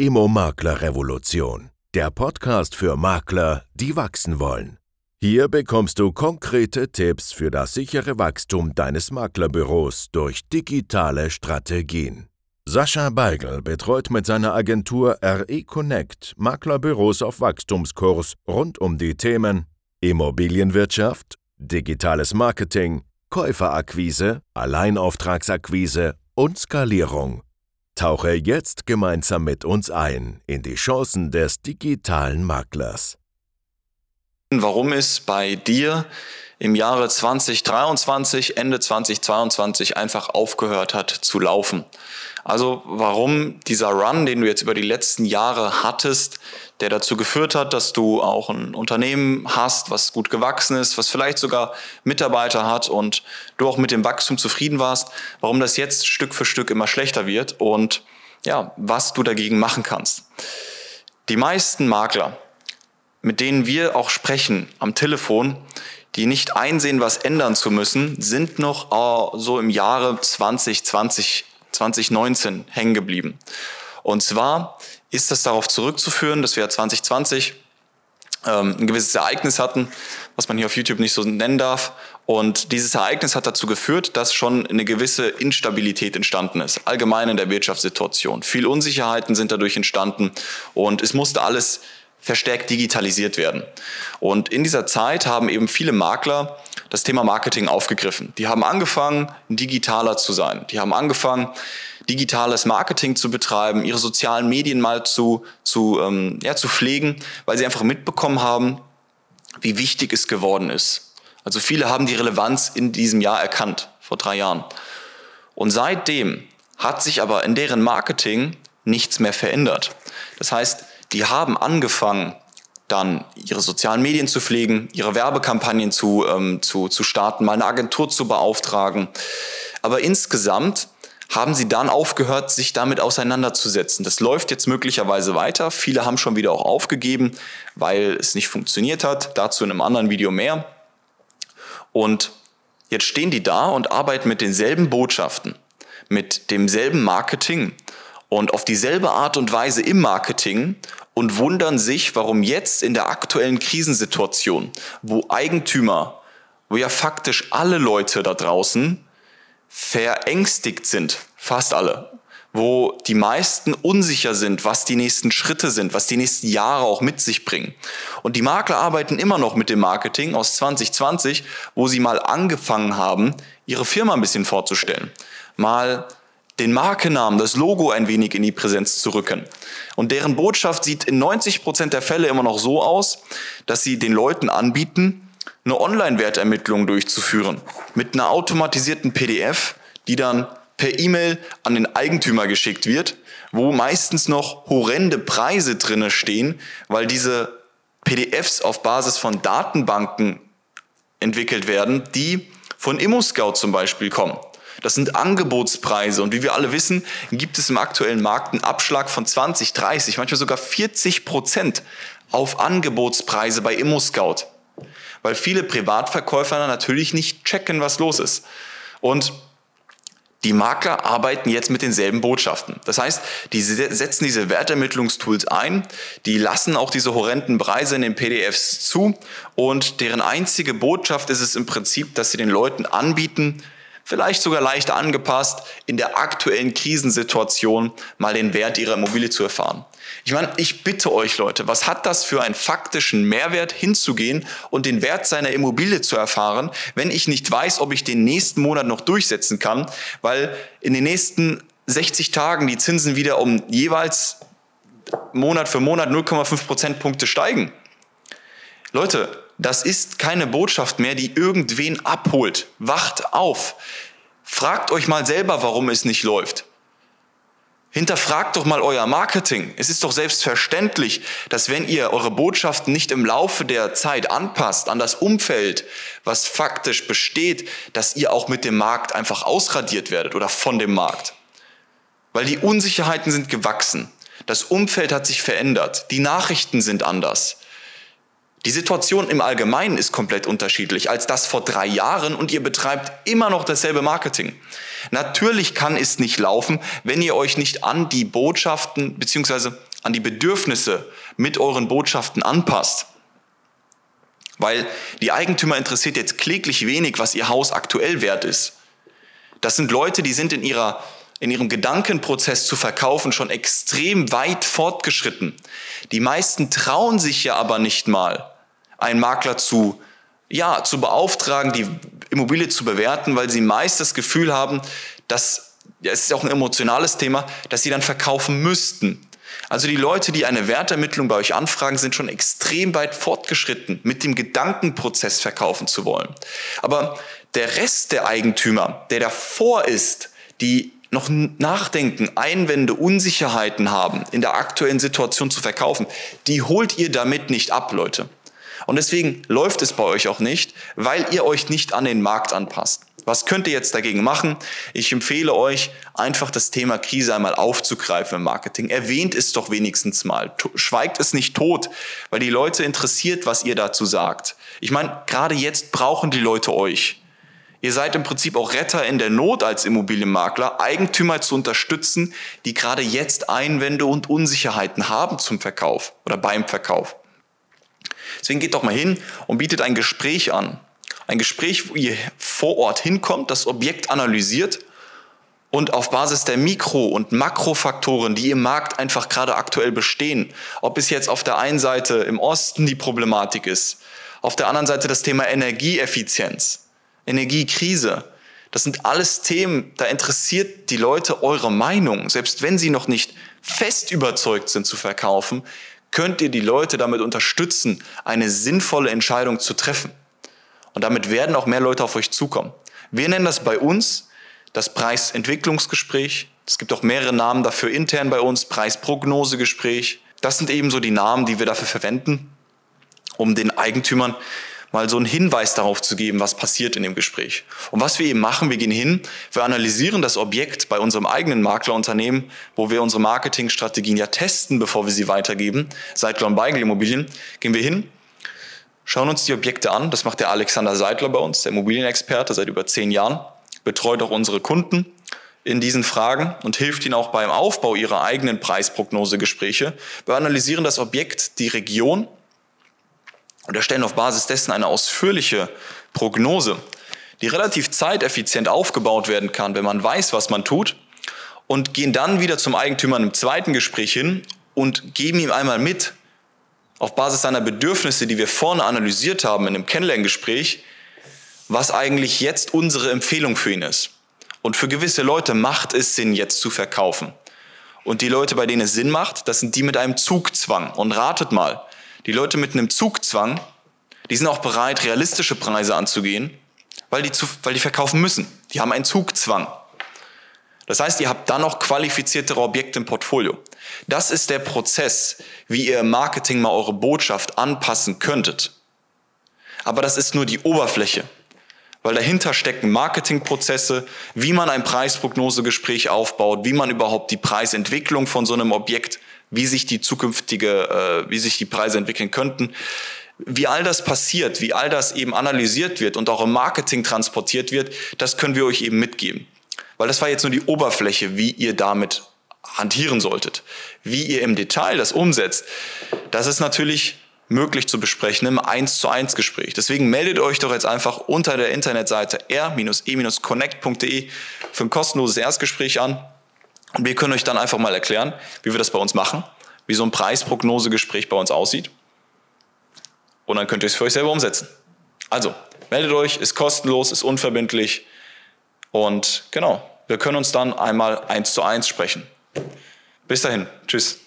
Immo-Makler-Revolution, der Podcast für Makler, die wachsen wollen. Hier bekommst du konkrete Tipps für das sichere Wachstum deines Maklerbüros durch digitale Strategien. Sascha Beigel betreut mit seiner Agentur RE Connect Maklerbüros auf Wachstumskurs rund um die Themen Immobilienwirtschaft, digitales Marketing, Käuferakquise, Alleinauftragsakquise und Skalierung. Tauche jetzt gemeinsam mit uns ein in die Chancen des digitalen Maklers. Warum es bei dir im Jahre 2023, Ende 2022 einfach aufgehört hat zu laufen. Also warum dieser Run, den du jetzt über die letzten Jahre hattest, der dazu geführt hat, dass du auch ein Unternehmen hast, was gut gewachsen ist, was vielleicht sogar Mitarbeiter hat und du auch mit dem Wachstum zufrieden warst, warum das jetzt Stück für Stück immer schlechter wird und ja, was du dagegen machen kannst. Die meisten Makler, mit denen wir auch sprechen am Telefon, die nicht einsehen, was ändern zu müssen, sind noch uh, so im Jahre 2020, 2019 hängen geblieben. Und zwar ist das darauf zurückzuführen, dass wir 2020 ähm, ein gewisses Ereignis hatten, was man hier auf YouTube nicht so nennen darf. Und dieses Ereignis hat dazu geführt, dass schon eine gewisse Instabilität entstanden ist, allgemein in der Wirtschaftssituation. Viel Unsicherheiten sind dadurch entstanden und es musste alles verstärkt digitalisiert werden. Und in dieser Zeit haben eben viele Makler das Thema Marketing aufgegriffen. Die haben angefangen, digitaler zu sein. Die haben angefangen, digitales Marketing zu betreiben, ihre sozialen Medien mal zu, zu, ähm, ja, zu pflegen, weil sie einfach mitbekommen haben, wie wichtig es geworden ist. Also viele haben die Relevanz in diesem Jahr erkannt, vor drei Jahren. Und seitdem hat sich aber in deren Marketing nichts mehr verändert. Das heißt, die haben angefangen, dann ihre sozialen Medien zu pflegen, ihre Werbekampagnen zu, ähm, zu, zu starten, mal eine Agentur zu beauftragen. Aber insgesamt haben sie dann aufgehört, sich damit auseinanderzusetzen. Das läuft jetzt möglicherweise weiter. Viele haben schon wieder auch aufgegeben, weil es nicht funktioniert hat. Dazu in einem anderen Video mehr. Und jetzt stehen die da und arbeiten mit denselben Botschaften, mit demselben Marketing und auf dieselbe Art und Weise im Marketing und wundern sich, warum jetzt in der aktuellen Krisensituation, wo Eigentümer, wo ja faktisch alle Leute da draußen verängstigt sind, fast alle, wo die meisten unsicher sind, was die nächsten Schritte sind, was die nächsten Jahre auch mit sich bringen. Und die Makler arbeiten immer noch mit dem Marketing aus 2020, wo sie mal angefangen haben, ihre Firma ein bisschen vorzustellen, mal den Markennamen, das Logo ein wenig in die Präsenz zu rücken. Und deren Botschaft sieht in 90 Prozent der Fälle immer noch so aus, dass sie den Leuten anbieten, eine Online-Wertermittlung durchzuführen mit einer automatisierten PDF, die dann per E-Mail an den Eigentümer geschickt wird, wo meistens noch horrende Preise drinne stehen, weil diese PDFs auf Basis von Datenbanken entwickelt werden, die von ImmoScout zum Beispiel kommen. Das sind Angebotspreise und wie wir alle wissen, gibt es im aktuellen Markt einen Abschlag von 20, 30, manchmal sogar 40 Prozent auf Angebotspreise bei ImmoScout. Weil viele Privatverkäufer natürlich nicht checken, was los ist. Und die Makler arbeiten jetzt mit denselben Botschaften. Das heißt, die setzen diese Wertermittlungstools ein, die lassen auch diese horrenden Preise in den PDFs zu und deren einzige Botschaft ist es im Prinzip, dass sie den Leuten anbieten, vielleicht sogar leicht angepasst, in der aktuellen Krisensituation mal den Wert ihrer Immobilie zu erfahren. Ich meine, ich bitte euch Leute, was hat das für einen faktischen Mehrwert hinzugehen und den Wert seiner Immobilie zu erfahren, wenn ich nicht weiß, ob ich den nächsten Monat noch durchsetzen kann, weil in den nächsten 60 Tagen die Zinsen wieder um jeweils Monat für Monat 0,5 Prozentpunkte steigen. Leute, das ist keine Botschaft mehr, die irgendwen abholt. Wacht auf. Fragt euch mal selber, warum es nicht läuft. Hinterfragt doch mal euer Marketing. Es ist doch selbstverständlich, dass wenn ihr eure Botschaften nicht im Laufe der Zeit anpasst an das Umfeld, was faktisch besteht, dass ihr auch mit dem Markt einfach ausradiert werdet oder von dem Markt. Weil die Unsicherheiten sind gewachsen. Das Umfeld hat sich verändert. Die Nachrichten sind anders. Die Situation im Allgemeinen ist komplett unterschiedlich als das vor drei Jahren und ihr betreibt immer noch dasselbe Marketing. Natürlich kann es nicht laufen, wenn ihr euch nicht an die Botschaften beziehungsweise an die Bedürfnisse mit euren Botschaften anpasst. Weil die Eigentümer interessiert jetzt kläglich wenig, was ihr Haus aktuell wert ist. Das sind Leute, die sind in ihrer in ihrem Gedankenprozess zu verkaufen schon extrem weit fortgeschritten. Die meisten trauen sich ja aber nicht mal, einen Makler zu, ja, zu beauftragen, die Immobilie zu bewerten, weil sie meist das Gefühl haben, dass, ja, es ist auch ein emotionales Thema, dass sie dann verkaufen müssten. Also die Leute, die eine Wertermittlung bei euch anfragen, sind schon extrem weit fortgeschritten, mit dem Gedankenprozess verkaufen zu wollen. Aber der Rest der Eigentümer, der davor ist, die noch nachdenken, Einwände, Unsicherheiten haben, in der aktuellen Situation zu verkaufen, die holt ihr damit nicht ab, Leute. Und deswegen läuft es bei euch auch nicht, weil ihr euch nicht an den Markt anpasst. Was könnt ihr jetzt dagegen machen? Ich empfehle euch, einfach das Thema Krise einmal aufzugreifen im Marketing. Erwähnt es doch wenigstens mal. Schweigt es nicht tot, weil die Leute interessiert, was ihr dazu sagt. Ich meine, gerade jetzt brauchen die Leute euch. Ihr seid im Prinzip auch Retter in der Not als Immobilienmakler, Eigentümer zu unterstützen, die gerade jetzt Einwände und Unsicherheiten haben zum Verkauf oder beim Verkauf. Deswegen geht doch mal hin und bietet ein Gespräch an. Ein Gespräch, wo ihr vor Ort hinkommt, das Objekt analysiert und auf Basis der Mikro- und Makrofaktoren, die im Markt einfach gerade aktuell bestehen, ob es jetzt auf der einen Seite im Osten die Problematik ist, auf der anderen Seite das Thema Energieeffizienz, Energiekrise. Das sind alles Themen, da interessiert die Leute eure Meinung. Selbst wenn sie noch nicht fest überzeugt sind zu verkaufen, könnt ihr die Leute damit unterstützen, eine sinnvolle Entscheidung zu treffen. Und damit werden auch mehr Leute auf euch zukommen. Wir nennen das bei uns das Preisentwicklungsgespräch. Es gibt auch mehrere Namen dafür intern bei uns, Preisprognosegespräch. Das sind eben so die Namen, die wir dafür verwenden, um den Eigentümern mal so einen Hinweis darauf zu geben, was passiert in dem Gespräch. Und was wir eben machen, wir gehen hin, wir analysieren das Objekt bei unserem eigenen Maklerunternehmen, wo wir unsere Marketingstrategien ja testen, bevor wir sie weitergeben. Seit John Beigel Immobilien gehen wir hin, schauen uns die Objekte an. Das macht der Alexander Seidler bei uns, der Immobilienexperte seit über zehn Jahren, betreut auch unsere Kunden in diesen Fragen und hilft ihnen auch beim Aufbau ihrer eigenen Preisprognosegespräche. Wir analysieren das Objekt, die Region und erstellen auf Basis dessen eine ausführliche Prognose, die relativ zeiteffizient aufgebaut werden kann, wenn man weiß, was man tut, und gehen dann wieder zum Eigentümer im zweiten Gespräch hin und geben ihm einmal mit, auf Basis seiner Bedürfnisse, die wir vorne analysiert haben in einem Kennenlerngespräch, was eigentlich jetzt unsere Empfehlung für ihn ist. Und für gewisse Leute macht es Sinn, jetzt zu verkaufen. Und die Leute, bei denen es Sinn macht, das sind die mit einem Zugzwang. Und ratet mal, die Leute mit einem Zugzwang, die sind auch bereit, realistische Preise anzugehen, weil die, zu, weil die verkaufen müssen. Die haben einen Zugzwang. Das heißt, ihr habt dann noch qualifiziertere Objekte im Portfolio. Das ist der Prozess, wie ihr im Marketing mal eure Botschaft anpassen könntet. Aber das ist nur die Oberfläche, weil dahinter stecken Marketingprozesse, wie man ein Preisprognosegespräch aufbaut, wie man überhaupt die Preisentwicklung von so einem Objekt wie sich die zukünftige, äh, wie sich die Preise entwickeln könnten. Wie all das passiert, wie all das eben analysiert wird und auch im Marketing transportiert wird, das können wir euch eben mitgeben. Weil das war jetzt nur die Oberfläche, wie ihr damit hantieren solltet. Wie ihr im Detail das umsetzt, das ist natürlich möglich zu besprechen im 1 zu 1 Gespräch. Deswegen meldet euch doch jetzt einfach unter der Internetseite r-e-connect.de für ein kostenloses Erstgespräch an. Und wir können euch dann einfach mal erklären, wie wir das bei uns machen, wie so ein Preisprognosegespräch bei uns aussieht. Und dann könnt ihr es für euch selber umsetzen. Also, meldet euch, ist kostenlos, ist unverbindlich. Und genau, wir können uns dann einmal eins zu eins sprechen. Bis dahin, tschüss.